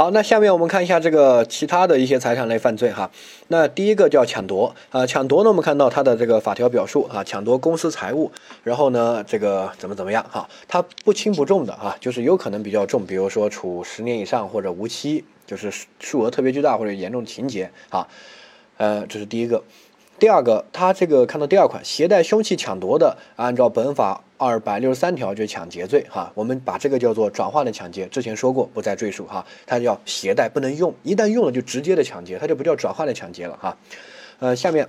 好，那下面我们看一下这个其他的一些财产类犯罪哈。那第一个叫抢夺啊，抢夺呢，我们看到它的这个法条表述啊，抢夺公司财物，然后呢，这个怎么怎么样哈，它不轻不重的啊，就是有可能比较重，比如说处十年以上或者无期，就是数额特别巨大或者严重情节啊。呃，这是第一个。第二个，他这个看到第二款，携带凶器抢夺的，按照本法二百六十三条就抢劫罪哈。我们把这个叫做转化的抢劫，之前说过，不再赘述哈。它叫携带，不能用，一旦用了就直接的抢劫，它就不叫转化的抢劫了哈。呃，下面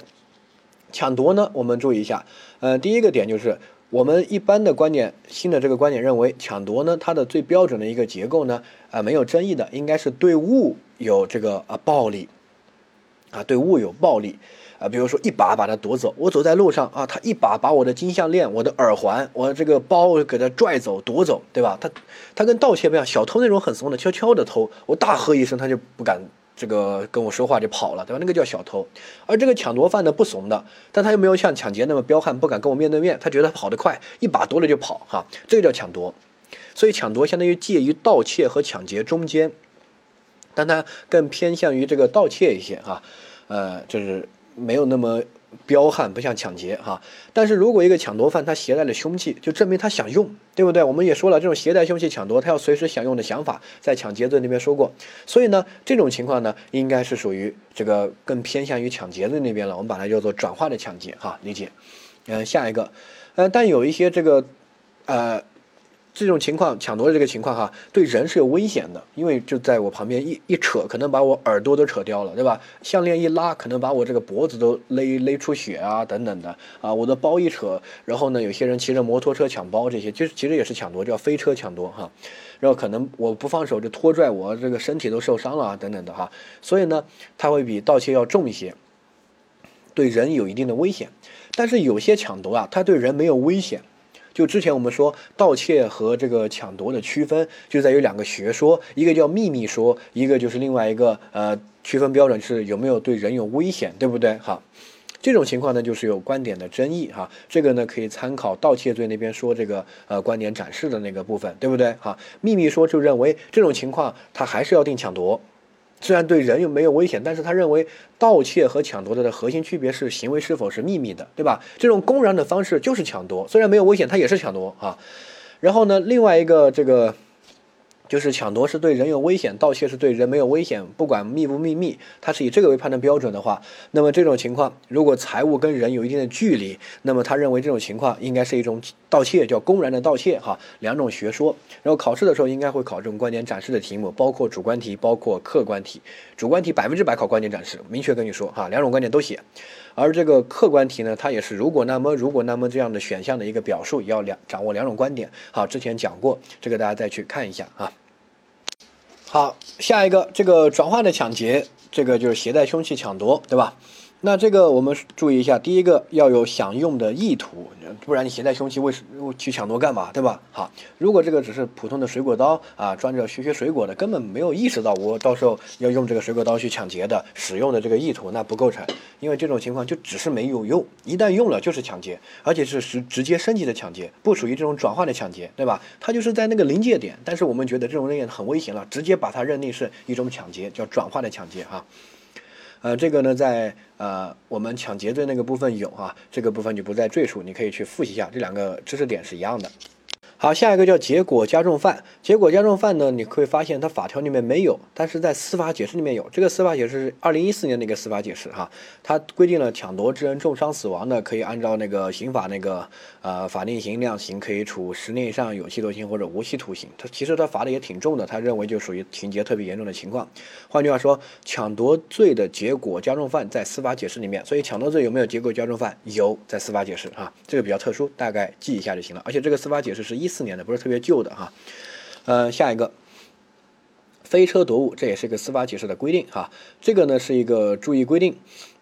抢夺呢，我们注意一下，呃，第一个点就是我们一般的观点，新的这个观点认为，抢夺呢，它的最标准的一个结构呢，啊，没有争议的，应该是对物有这个啊暴力，啊，对物有暴力。啊比如说一把把它夺走，我走在路上啊，他一把把我的金项链、我的耳环、我这个包给他拽走、夺走，对吧？他他跟盗窃不一样，小偷那种很怂的，悄悄的偷，我大喝一声，他就不敢这个跟我说话就跑了，对吧？那个叫小偷。而这个抢夺犯呢不怂的，但他又没有像抢劫那么彪悍，不敢跟我面对面，他觉得跑得快，一把夺了就跑，哈，这个叫抢夺。所以抢夺相当于介于盗窃和抢劫中间，但它更偏向于这个盗窃一些，哈，呃，就是。没有那么彪悍，不像抢劫哈。但是如果一个抢夺犯他携带了凶器，就证明他想用，对不对？我们也说了，这种携带凶器抢夺，他要随时享用的想法，在抢劫罪那边说过。所以呢，这种情况呢，应该是属于这个更偏向于抢劫罪那边了。我们把它叫做转化的抢劫哈，理解？嗯，下一个，呃，但有一些这个，呃。这种情况抢夺的这个情况哈，对人是有危险的，因为就在我旁边一一扯，可能把我耳朵都扯掉了，对吧？项链一拉，可能把我这个脖子都勒勒出血啊，等等的啊。我的包一扯，然后呢，有些人骑着摩托车抢包，这些其实其实也是抢夺，叫飞车抢夺哈。然后可能我不放手就拖拽我这个身体都受伤了啊，等等的哈。所以呢，它会比盗窃要重一些，对人有一定的危险。但是有些抢夺啊，它对人没有危险。就之前我们说盗窃和这个抢夺的区分，就在于两个学说，一个叫秘密说，一个就是另外一个呃区分标准是有没有对人有危险，对不对？哈，这种情况呢就是有观点的争议哈，这个呢可以参考盗窃罪那边说这个呃观点展示的那个部分，对不对？哈，秘密说就认为这种情况他还是要定抢夺。虽然对人又没有危险，但是他认为盗窃和抢夺的核心区别是行为是否是秘密的，对吧？这种公然的方式就是抢夺，虽然没有危险，他也是抢夺啊。然后呢，另外一个这个。就是抢夺是对人有危险，盗窃是对人没有危险，不管秘不秘密，它是以这个为判断标准的话，那么这种情况，如果财物跟人有一定的距离，那么他认为这种情况应该是一种盗窃，叫公然的盗窃，哈，两种学说。然后考试的时候应该会考这种观点展示的题目，包括主观题，包括客观题。主观题百分之百考观点展示，明确跟你说，哈，两种观点都写。而这个客观题呢，它也是如果那么如果那么这样的选项的一个表述，也要两掌握两种观点。好，之前讲过，这个大家再去看一下啊。好，下一个这个转化的抢劫，这个就是携带凶器抢夺，对吧？那这个我们注意一下，第一个要有享用的意图，不然你携带凶器为什去抢夺干嘛，对吧？好，如果这个只是普通的水果刀啊，装着削削水果的，根本没有意识到我到时候要用这个水果刀去抢劫的使用的这个意图，那不构成，因为这种情况就只是没有用，一旦用了就是抢劫，而且是直直接升级的抢劫，不属于这种转化的抢劫，对吧？它就是在那个临界点，但是我们觉得这种人也很危险了，直接把它认定是一种抢劫，叫转化的抢劫哈。呃，这个呢，在呃我们抢劫罪那个部分有啊，这个部分就不再赘述，你可以去复习一下，这两个知识点是一样的。好，下一个叫结果加重犯。结果加重犯呢，你会发现它法条里面没有，但是在司法解释里面有。这个司法解释是二零一四年的一个司法解释哈，它规定了抢夺致人重伤死亡的，可以按照那个刑法那个呃法定刑量刑，可以处十年以上有期徒刑或者无期徒刑。它其实它罚的也挺重的，他认为就属于情节特别严重的情况。换句话说，抢夺罪的结果加重犯在司法解释里面，所以抢夺罪有没有结果加重犯？有，在司法解释哈，这个比较特殊，大概记一下就行了。而且这个司法解释是一。四年的不是特别旧的哈，呃，下一个飞车夺物，这也是一个司法解释的规定哈。这个呢是一个注意规定，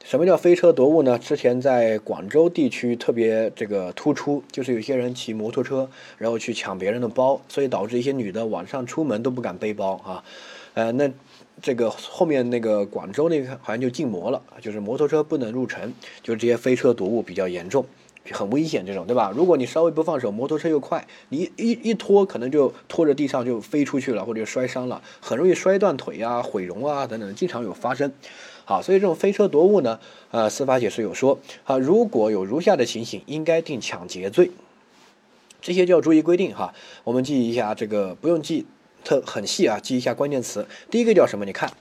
什么叫飞车夺物呢？之前在广州地区特别这个突出，就是有些人骑摩托车，然后去抢别人的包，所以导致一些女的晚上出门都不敢背包啊。呃，那这个后面那个广州那个好像就禁摩了，就是摩托车不能入城，就是这些飞车夺物比较严重。很危险，这种对吧？如果你稍微不放手，摩托车又快，你一一拖可能就拖着地上就飞出去了，或者摔伤了，很容易摔断腿啊、毁容啊等等，经常有发生。好，所以这种飞车夺物呢，呃，司法解释有说，啊，如果有如下的情形，应该定抢劫罪。这些就要注意规定哈，我们记一下这个，不用记特很细啊，记一下关键词。第一个叫什么？你看，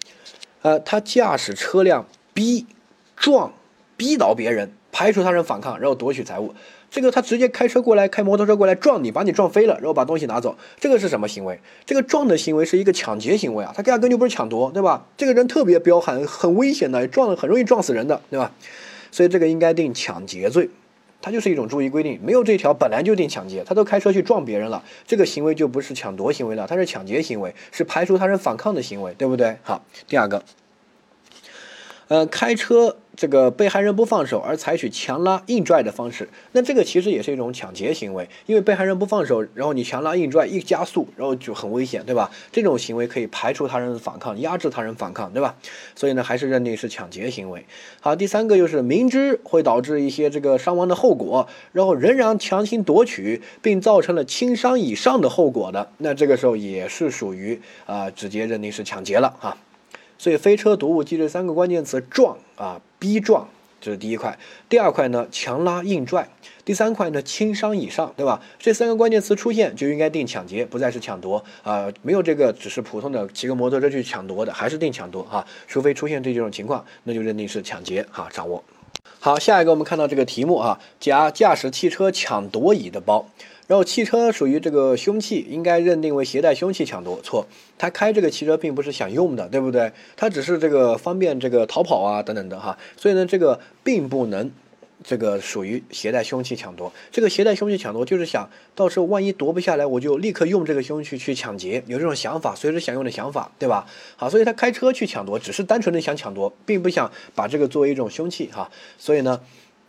呃，他驾驶车辆逼撞逼倒别人，排除他人反抗，然后夺取财物。这个他直接开车过来，开摩托车过来撞你，把你撞飞了，然后把东西拿走，这个是什么行为？这个撞的行为是一个抢劫行为啊，他压根就不是抢夺，对吧？这个人特别彪悍，很危险的，撞很容易撞死人的，对吧？所以这个应该定抢劫罪。它就是一种注意规定，没有这条本来就定抢劫，他都开车去撞别人了，这个行为就不是抢夺行为了，它是抢劫行为，是排除他人反抗的行为，对不对？好，第二个，呃，开车。这个被害人不放手而采取强拉硬拽的方式，那这个其实也是一种抢劫行为，因为被害人不放手，然后你强拉硬拽一加速，然后就很危险，对吧？这种行为可以排除他人的反抗，压制他人反抗，对吧？所以呢，还是认定是抢劫行为。好，第三个就是明知会导致一些这个伤亡的后果，然后仍然强行夺取，并造成了轻伤以上的后果的，那这个时候也是属于啊，直接认定是抢劫了啊。所以飞车毒物记这三个关键词：撞啊、逼撞，这是第一块；第二块呢，强拉硬拽；第三块呢，轻伤以上，对吧？这三个关键词出现，就应该定抢劫，不再是抢夺啊。没有这个，只是普通的骑个摩托车去抢夺的，还是定抢夺哈。除非出现这几种情况，那就认定是抢劫哈。掌握好，下一个我们看到这个题目啊，甲驾驶汽车抢夺乙的包。然后汽车属于这个凶器，应该认定为携带凶器抢夺。错，他开这个汽车并不是想用的，对不对？他只是这个方便这个逃跑啊等等的哈。所以呢，这个并不能，这个属于携带凶器抢夺。这个携带凶器抢夺就是想到时候万一夺不下来，我就立刻用这个凶器去抢劫，有这种想法，随时想用的想法，对吧？好，所以他开车去抢夺，只是单纯的想抢夺，并不想把这个作为一种凶器哈。所以呢，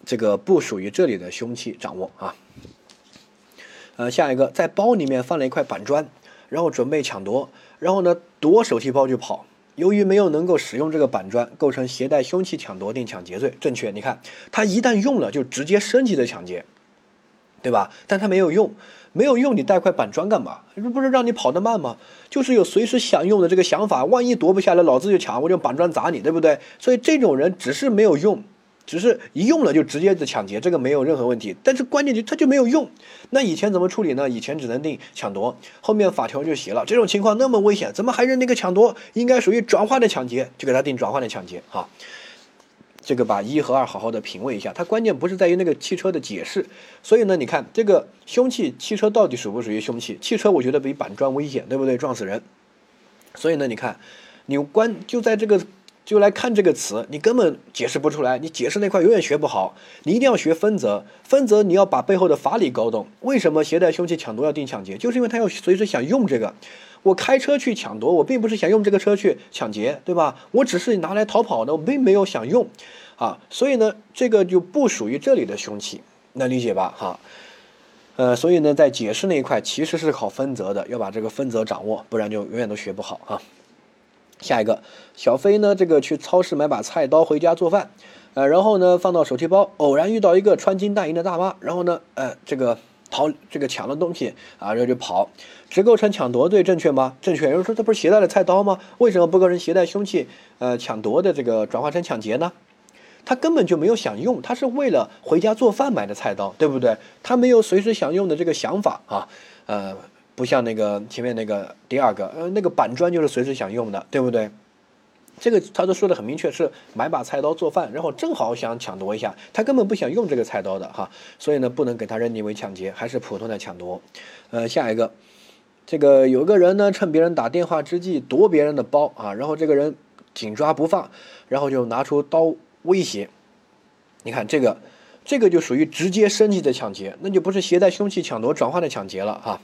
这个不属于这里的凶器掌握啊。呃，下一个在包里面放了一块板砖，然后准备抢夺，然后呢夺手提包就跑。由于没有能够使用这个板砖，构成携带凶器抢夺定抢劫罪。正确，你看他一旦用了，就直接升级的抢劫，对吧？但他没有用，没有用，你带块板砖干嘛？不是让你跑得慢吗？就是有随时想用的这个想法，万一夺不下来，老子就抢，我就板砖砸你，对不对？所以这种人只是没有用。只是一用了就直接的抢劫，这个没有任何问题。但是关键就它就没有用。那以前怎么处理呢？以前只能定抢夺，后面法条就写了，这种情况那么危险，怎么还认那个抢夺？应该属于转化的抢劫，就给他定转化的抢劫。哈，这个把一和二好好的品味一下。它关键不是在于那个汽车的解释。所以呢，你看这个凶器，汽车到底属不属于凶器？汽车我觉得比板砖危险，对不对？撞死人。所以呢，你看，你关就在这个。就来看这个词，你根本解释不出来，你解释那块永远学不好。你一定要学分则，分则你要把背后的法理搞懂。为什么携带凶器抢夺要定抢劫？就是因为他要随时想用这个。我开车去抢夺，我并不是想用这个车去抢劫，对吧？我只是拿来逃跑的，我并没有想用，啊，所以呢，这个就不属于这里的凶器，能理解吧？哈，呃，所以呢，在解释那一块其实是考分则的，要把这个分则掌握，不然就永远都学不好啊。下一个小飞呢，这个去超市买把菜刀回家做饭，呃，然后呢放到手提包，偶然遇到一个穿金戴银的大妈，然后呢，呃，这个逃这个抢了东西啊，然后就跑，只构成抢夺罪，正确吗？正确。有人说这不是携带了菜刀吗？为什么不构成携带凶器？呃，抢夺的这个转化成抢劫呢？他根本就没有想用，他是为了回家做饭买的菜刀，对不对？他没有随时想用的这个想法啊，呃。不像那个前面那个第二个，呃，那个板砖就是随时想用的，对不对？这个他都说的很明确，是买把菜刀做饭，然后正好想抢夺一下，他根本不想用这个菜刀的哈，所以呢，不能给他认定为抢劫，还是普通的抢夺。呃，下一个，这个有个人呢，趁别人打电话之际夺别人的包啊，然后这个人紧抓不放，然后就拿出刀威胁。你看这个，这个就属于直接升级的抢劫，那就不是携带凶器抢夺转化的抢劫了哈。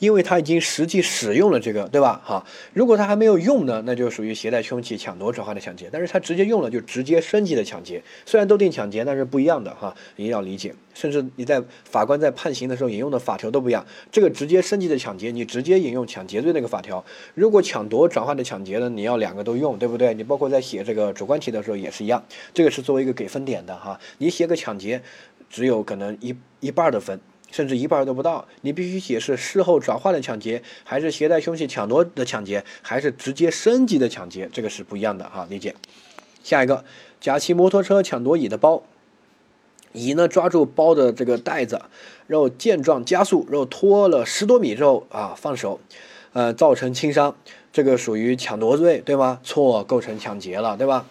因为他已经实际使用了这个，对吧？哈，如果他还没有用呢，那就属于携带凶器抢夺转化的抢劫。但是他直接用了，就直接升级的抢劫。虽然都定抢劫，但是不一样的哈，一定要理解。甚至你在法官在判刑的时候引用的法条都不一样。这个直接升级的抢劫，你直接引用抢劫罪那个法条。如果抢夺转化的抢劫呢，你要两个都用，对不对？你包括在写这个主观题的时候也是一样。这个是作为一个给分点的哈，你写个抢劫。只有可能一一半的分，甚至一半都不到。你必须解释事后转化的抢劫，还是携带凶器抢夺的抢劫，还是直接升级的抢劫，这个是不一样的哈，理解。下一个，甲骑摩托车抢夺乙的包，乙呢抓住包的这个袋子，然后见状加速，然后拖了十多米之后啊放手，呃造成轻伤，这个属于抢夺罪，对吗？错，构成抢劫了，对吧？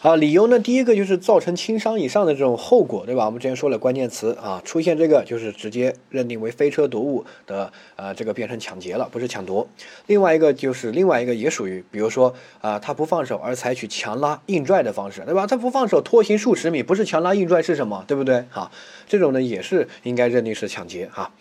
好，理由呢？第一个就是造成轻伤以上的这种后果，对吧？我们之前说了关键词啊，出现这个就是直接认定为飞车夺物的，呃，这个变成抢劫了，不是抢夺。另外一个就是另外一个也属于，比如说啊，他不放手而采取强拉硬拽的方式，对吧？他不放手拖行数十米，不是强拉硬拽是什么？对不对？好，这种呢也是应该认定是抢劫哈。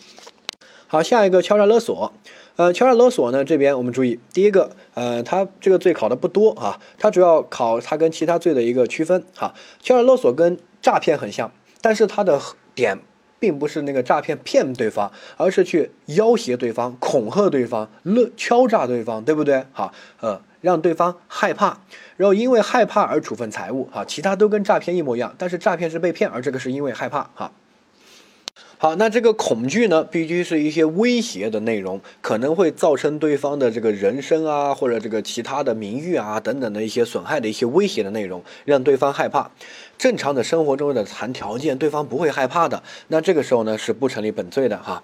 好，下一个敲诈勒索。呃，敲诈勒索呢，这边我们注意，第一个，呃，它这个罪考的不多啊，它主要考它跟其他罪的一个区分哈。敲诈勒索跟诈骗很像，但是它的点并不是那个诈骗骗对方，而是去要挟对方、恐吓对方、勒敲诈对方，对不对？好，呃，让对方害怕，然后因为害怕而处分财物，哈，其他都跟诈骗一模一样，但是诈骗是被骗，而这个是因为害怕，哈。好，那这个恐惧呢，必须是一些威胁的内容，可能会造成对方的这个人身啊，或者这个其他的名誉啊等等的一些损害的一些威胁的内容，让对方害怕。正常的生活中的谈条件，对方不会害怕的，那这个时候呢是不成立本罪的哈。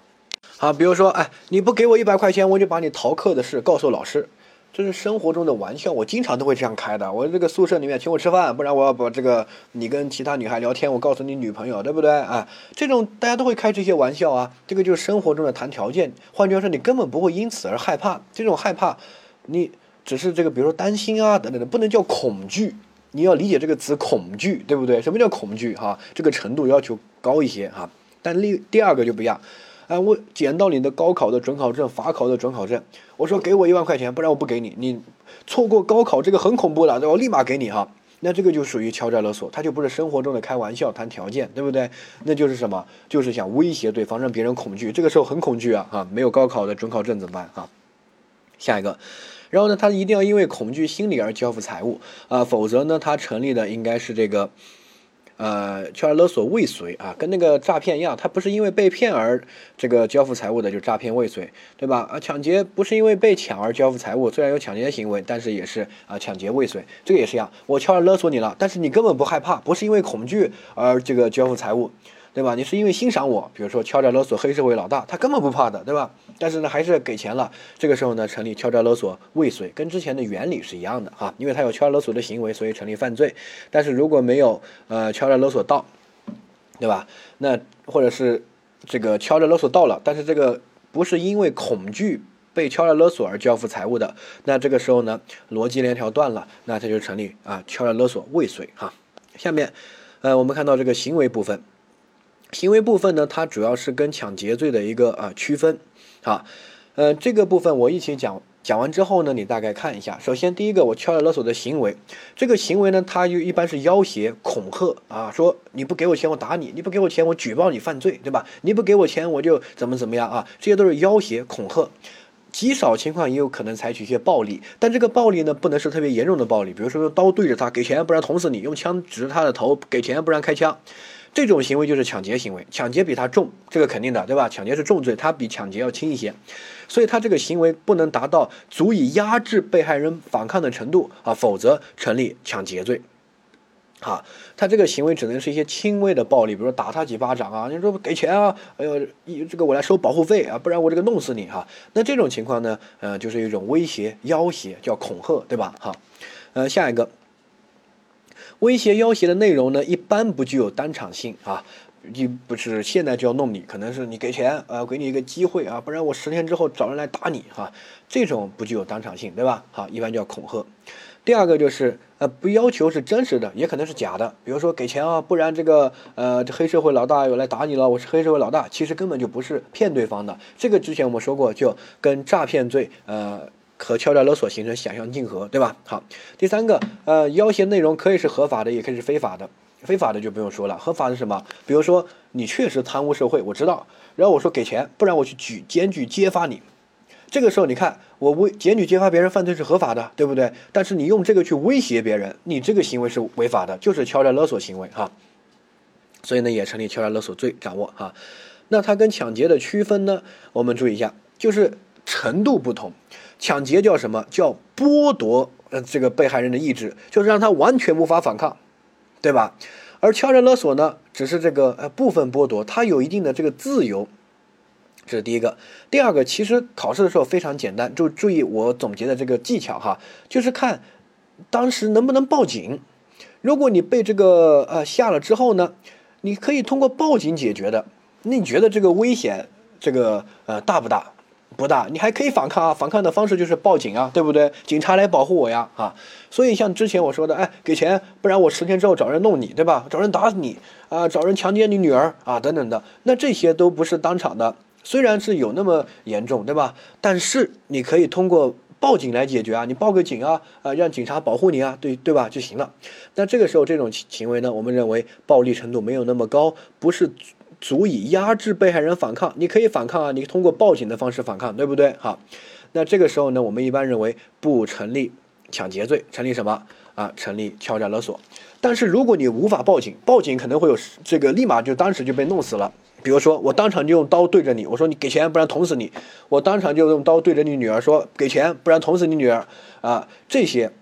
好，比如说，哎，你不给我一百块钱，我就把你逃课的事告诉老师。这是生活中的玩笑，我经常都会这样开的。我这个宿舍里面请我吃饭，不然我要把这个你跟其他女孩聊天，我告诉你女朋友，对不对啊？这种大家都会开这些玩笑啊。这个就是生活中的谈条件。换句话说，你根本不会因此而害怕。这种害怕，你只是这个，比如说担心啊等等的，不能叫恐惧。你要理解这个词“恐惧”，对不对？什么叫恐惧？哈，这个程度要求高一些哈。但另第二个就不一样。哎，我捡到你的高考的准考证、法考的准考证，我说给我一万块钱，不然我不给你。你错过高考这个很恐怖的，对我立马给你哈。那这个就属于敲诈勒索，他就不是生活中的开玩笑、谈条件，对不对？那就是什么？就是想威胁对方，让别人恐惧。这个时候很恐惧啊，哈，没有高考的准考证怎么办啊？下一个，然后呢，他一定要因为恐惧心理而交付财物啊，否则呢，他成立的应该是这个。呃，敲诈勒索未遂啊，跟那个诈骗一样，他不是因为被骗而这个交付财物的，就诈骗未遂，对吧？啊，抢劫不是因为被抢而交付财物，虽然有抢劫行为，但是也是啊，抢劫未遂，这个也是一样，我敲诈勒索你了，但是你根本不害怕，不是因为恐惧而这个交付财物。对吧？你是因为欣赏我，比如说敲诈勒索黑社会老大，他根本不怕的，对吧？但是呢，还是给钱了。这个时候呢，成立敲诈勒索未遂，跟之前的原理是一样的哈，因为他有敲诈勒索的行为，所以成立犯罪。但是如果没有呃敲诈勒索到，对吧？那或者是这个敲诈勒索到了，但是这个不是因为恐惧被敲诈勒索而交付财物的，那这个时候呢，逻辑链条断了，那它就成立啊敲诈勒索未遂哈。下面，呃，我们看到这个行为部分。行为部分呢，它主要是跟抢劫罪的一个啊区分，啊，呃，这个部分我一起讲讲完之后呢，你大概看一下。首先，第一个我敲诈勒索的行为，这个行为呢，它就一般是要挟、恐吓啊，说你不给我钱我打你，你不给我钱我举报你犯罪，对吧？你不给我钱我就怎么怎么样啊，这些都是要挟、恐吓，极少情况也有可能采取一些暴力，但这个暴力呢，不能是特别严重的暴力，比如说用刀对着他给钱，不然捅死你；用枪指着他的头给钱，不然开枪。这种行为就是抢劫行为，抢劫比他重，这个肯定的，对吧？抢劫是重罪，他比抢劫要轻一些，所以他这个行为不能达到足以压制被害人反抗的程度啊，否则成立抢劫罪。啊，他这个行为只能是一些轻微的暴力，比如说打他几巴掌啊，你说给钱啊，哎呦，一这个我来收保护费啊，不然我这个弄死你哈。那这种情况呢，呃，就是一种威胁、要挟，叫恐吓，对吧？哈，呃，下一个。威胁要挟的内容呢，一般不具有当场性啊，你不是现在就要弄你，可能是你给钱啊，给你一个机会啊，不然我十天之后找人来打你哈，这种不具有当场性，对吧？好，一般叫恐吓。第二个就是呃，不要求是真实的，也可能是假的，比如说给钱啊，不然这个呃，这黑社会老大又来打你了，我是黑社会老大，其实根本就不是骗对方的，这个之前我们说过，就跟诈骗罪呃。和敲诈勒索形成想象竞合，对吧？好，第三个，呃，要挟内容可以是合法的，也可以是非法的。非法的就不用说了，合法是什么？比如说你确实贪污受贿，我知道，然后我说给钱，不然我去举检举揭发你。这个时候你看，我威检举揭发别人犯罪是合法的，对不对？但是你用这个去威胁别人，你这个行为是违法的，就是敲诈勒索行为哈。所以呢也成立敲诈勒索罪，掌握哈。那它跟抢劫的区分呢，我们注意一下，就是程度不同。抢劫叫什么叫剥夺呃这个被害人的意志，就是让他完全无法反抗，对吧？而敲诈勒索呢，只是这个呃部分剥夺，他有一定的这个自由。这是第一个，第二个，其实考试的时候非常简单，就注意我总结的这个技巧哈，就是看当时能不能报警。如果你被这个呃吓了之后呢，你可以通过报警解决的。那你觉得这个危险这个呃大不大？不大，你还可以反抗啊，反抗的方式就是报警啊，对不对？警察来保护我呀啊。所以像之前我说的，哎，给钱，不然我十天之后找人弄你，对吧？找人打死你啊，找人强奸你女儿啊，等等的，那这些都不是当场的。虽然是有那么严重，对吧？但是你可以通过报警来解决啊，你报个警啊，啊，让警察保护你啊，对对吧？就行了。那这个时候这种行为呢，我们认为暴力程度没有那么高，不是足以压制被害人反抗。你可以反抗啊，你通过报警的方式反抗，对不对？好，那这个时候呢，我们一般认为不成立抢劫罪，成立什么啊？成立敲诈勒索。但是如果你无法报警，报警可能会有这个立马就当时就被弄死了。比如说，我当场就用刀对着你，我说你给钱，不然捅死你。我当场就用刀对着你女儿说，给钱，不然捅死你女儿。啊，这些，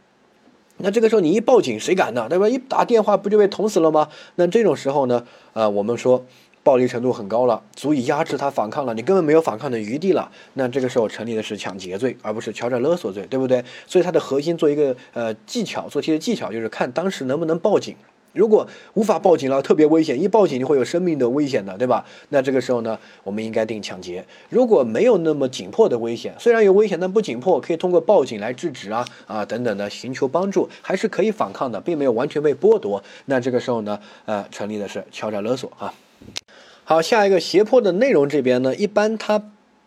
那这个时候你一报警，谁敢呢？对吧？一打电话不就被捅死了吗？那这种时候呢，啊，我们说暴力程度很高了，足以压制他反抗了，你根本没有反抗的余地了。那这个时候成立的是抢劫罪，而不是敲诈勒索罪，对不对？所以它的核心做一个呃技巧，做题的技巧就是看当时能不能报警。如果无法报警了，特别危险，一报警就会有生命的危险的，对吧？那这个时候呢，我们应该定抢劫。如果没有那么紧迫的危险，虽然有危险，但不紧迫，可以通过报警来制止啊啊等等的，寻求帮助，还是可以反抗的，并没有完全被剥夺。那这个时候呢，呃，成立的是敲诈勒索啊。好，下一个胁迫的内容这边呢，一般它。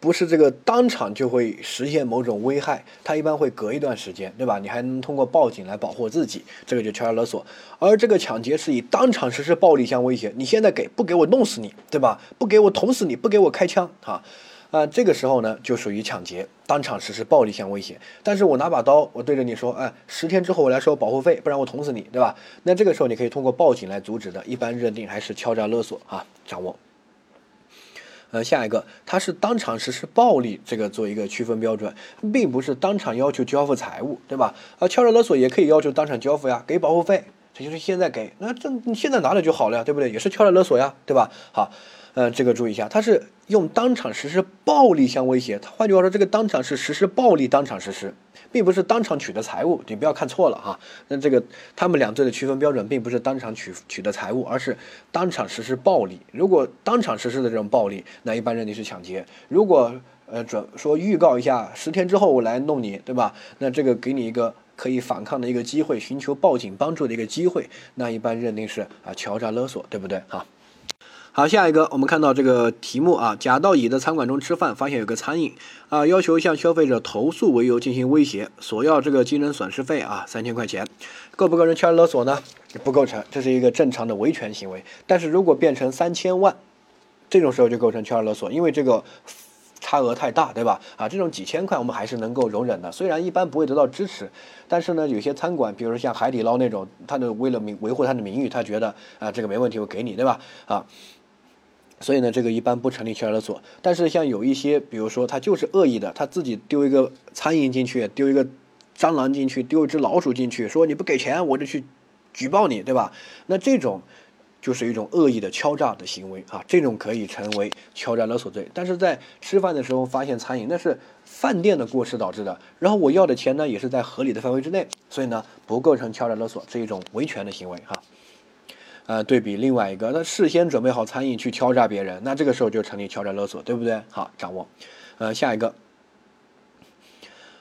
不是这个当场就会实现某种危害，它一般会隔一段时间，对吧？你还能通过报警来保护自己，这个就敲诈勒索。而这个抢劫是以当场实施暴力相威胁，你现在给不给我弄死你，对吧？不给我捅死你，不给我开枪，哈，啊，这个时候呢就属于抢劫，当场实施暴力相威胁。但是我拿把刀，我对着你说，哎，十天之后我来收保护费，不然我捅死你，对吧？那这个时候你可以通过报警来阻止的，一般认定还是敲诈勒索啊，掌握。呃，下一个，他是当场实施暴力，这个做一个区分标准，并不是当场要求交付财物，对吧？啊，敲诈勒索也可以要求当场交付呀，给保护费，这就是现在给，那这你现在拿了就好了呀，对不对？也是敲诈勒索呀，对吧？好。呃，这个注意一下，他是用当场实施暴力相威胁。他换句话说，这个当场是实施暴力，当场实施，并不是当场取得财物。你不要看错了哈。那这个他们两罪的区分标准，并不是当场取取得财物，而是当场实施暴力。如果当场实施的这种暴力，那一般认定是抢劫。如果呃准说预告一下，十天之后我来弄你，对吧？那这个给你一个可以反抗的一个机会，寻求报警帮助的一个机会，那一般认定是啊敲诈勒索，对不对哈？好，下一个我们看到这个题目啊，甲到乙的餐馆中吃饭，发现有个餐饮啊，要求向消费者投诉为由进行威胁，索要这个精神损失费啊，三千块钱，构不构成敲诈勒索呢？不构成，这是一个正常的维权行为。但是如果变成三千万，这种时候就构成敲诈勒索，因为这个差额太大，对吧？啊，这种几千块我们还是能够容忍的，虽然一般不会得到支持，但是呢，有些餐馆，比如说像海底捞那种，他的为了名维护他的名誉，他觉得啊这个没问题，我给你，对吧？啊。所以呢，这个一般不成立敲诈勒索。但是像有一些，比如说他就是恶意的，他自己丢一个苍蝇进去，丢一个蟑螂进去，丢一只老鼠进去，说你不给钱我就去举报你，对吧？那这种就是一种恶意的敲诈的行为啊，这种可以成为敲诈勒索罪。但是在吃饭的时候发现苍蝇，那是饭店的过失导致的，然后我要的钱呢也是在合理的范围之内，所以呢不构成敲诈勒索，是一种维权的行为哈。呃，对比另外一个，他事先准备好餐饮去敲诈别人，那这个时候就成立敲诈勒索，对不对？好，掌握。呃，下一个，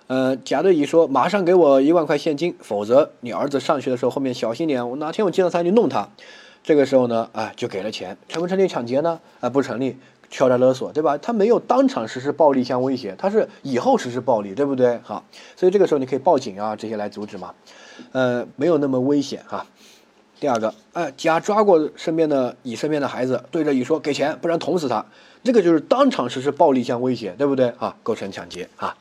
呃，甲对乙说，马上给我一万块现金，否则你儿子上学的时候后面小心点，我哪天我见到他就弄他。这个时候呢，啊，就给了钱，成不成立抢劫呢？啊，不成立，敲诈勒索，对吧？他没有当场实施暴力相威胁，他是以后实施暴力，对不对？好，所以这个时候你可以报警啊，这些来阻止嘛。呃，没有那么危险哈。第二个，哎，甲抓过身边的乙身边的孩子，对着乙说给钱，不然捅死他。这个就是当场实施暴力相威胁，对不对啊？构成抢劫啊。